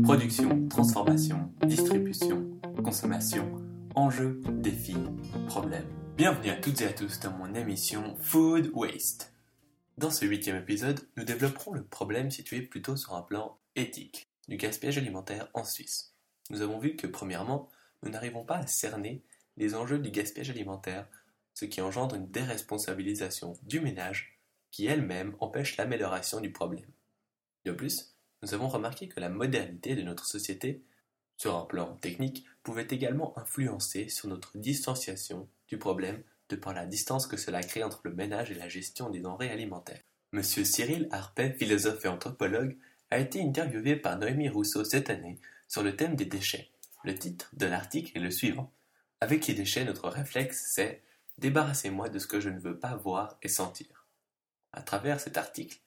Production, transformation, distribution, consommation, enjeux, défis, problèmes. Bienvenue à toutes et à tous dans mon émission Food Waste. Dans ce huitième épisode, nous développerons le problème situé plutôt sur un plan éthique du gaspillage alimentaire en Suisse. Nous avons vu que premièrement, nous n'arrivons pas à cerner les enjeux du gaspillage alimentaire, ce qui engendre une déresponsabilisation du ménage qui elle-même empêche l'amélioration du problème. De plus, nous avons remarqué que la modernité de notre société, sur un plan technique, pouvait également influencer sur notre distanciation du problème de par la distance que cela crée entre le ménage et la gestion des denrées alimentaires. Monsieur Cyril Harpet, philosophe et anthropologue, a été interviewé par Noémie Rousseau cette année sur le thème des déchets. Le titre de l'article est le suivant. Avec les déchets, notre réflexe, c'est Débarrassez-moi de ce que je ne veux pas voir et sentir. À travers cet article,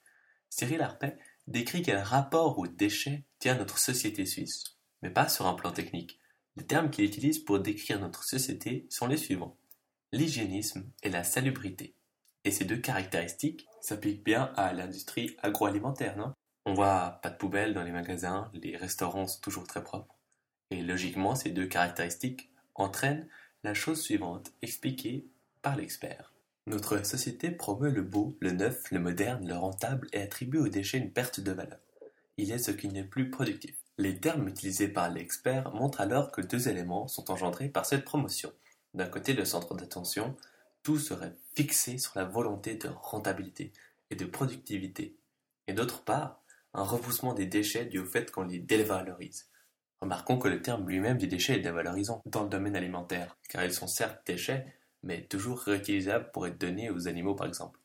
Cyril Harpet décrit quel rapport aux déchets tient notre société suisse, mais pas sur un plan technique. Les termes qu'il utilise pour décrire notre société sont les suivants l'hygiénisme et la salubrité. Et ces deux caractéristiques s'appliquent bien à l'industrie agroalimentaire, non? On voit pas de poubelles dans les magasins, les restaurants sont toujours très propres. Et logiquement, ces deux caractéristiques entraînent la chose suivante, expliquée par l'expert. Notre société promeut le beau, le neuf, le moderne, le rentable et attribue aux déchets une perte de valeur. Il est ce qui n'est plus productif. Les termes utilisés par l'expert montrent alors que deux éléments sont engendrés par cette promotion. D'un côté, le centre d'attention, tout serait fixé sur la volonté de rentabilité et de productivité. Et d'autre part, un repoussement des déchets dû au fait qu'on les dévalorise. Remarquons que le terme lui-même des déchets est dévalorisant dans le domaine alimentaire, car ils sont certes déchets, mais toujours réutilisables pour être donnés aux animaux par exemple.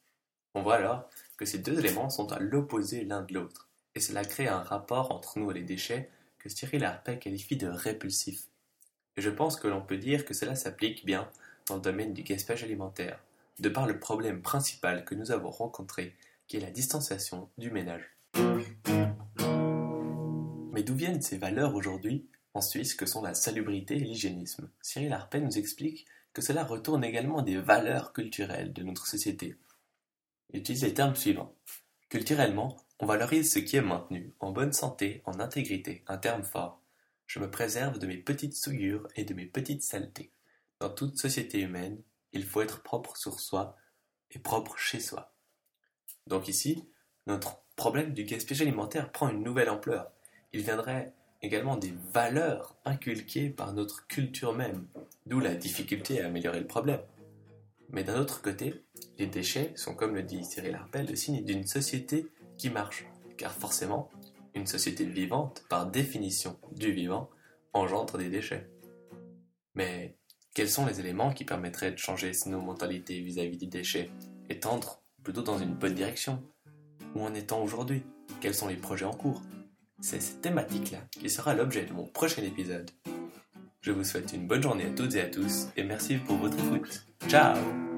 On voit alors que ces deux éléments sont à l'opposé l'un de l'autre, et cela crée un rapport entre nous et les déchets que Cyril Harpet qualifie de répulsif. Et je pense que l'on peut dire que cela s'applique bien dans le domaine du gaspillage alimentaire, de par le problème principal que nous avons rencontré, qui est la distanciation du ménage. Mais d'où viennent ces valeurs aujourd'hui en Suisse que sont la salubrité et l'hygiénisme? Cyril Harpet nous explique que cela retourne également des valeurs culturelles de notre société. Il utilise les termes suivants. Culturellement, on valorise ce qui est maintenu, en bonne santé, en intégrité, un terme fort. Je me préserve de mes petites souillures et de mes petites saletés. Dans toute société humaine, il faut être propre sur soi et propre chez soi. Donc ici, notre problème du gaspillage alimentaire prend une nouvelle ampleur. Il viendrait également des valeurs inculquées par notre culture même, d'où la difficulté à améliorer le problème. Mais d'un autre côté, les déchets sont, comme le dit Cyril Harpel, le signe d'une société qui marche, car forcément, une société vivante, par définition du vivant, engendre des déchets. Mais quels sont les éléments qui permettraient de changer nos mentalités vis-à-vis des déchets et tendre plutôt dans une bonne direction? Où en est-on aujourd'hui? Quels sont les projets en cours? C'est cette thématique-là qui sera l'objet de mon prochain épisode. Je vous souhaite une bonne journée à toutes et à tous et merci pour votre écoute. Ciao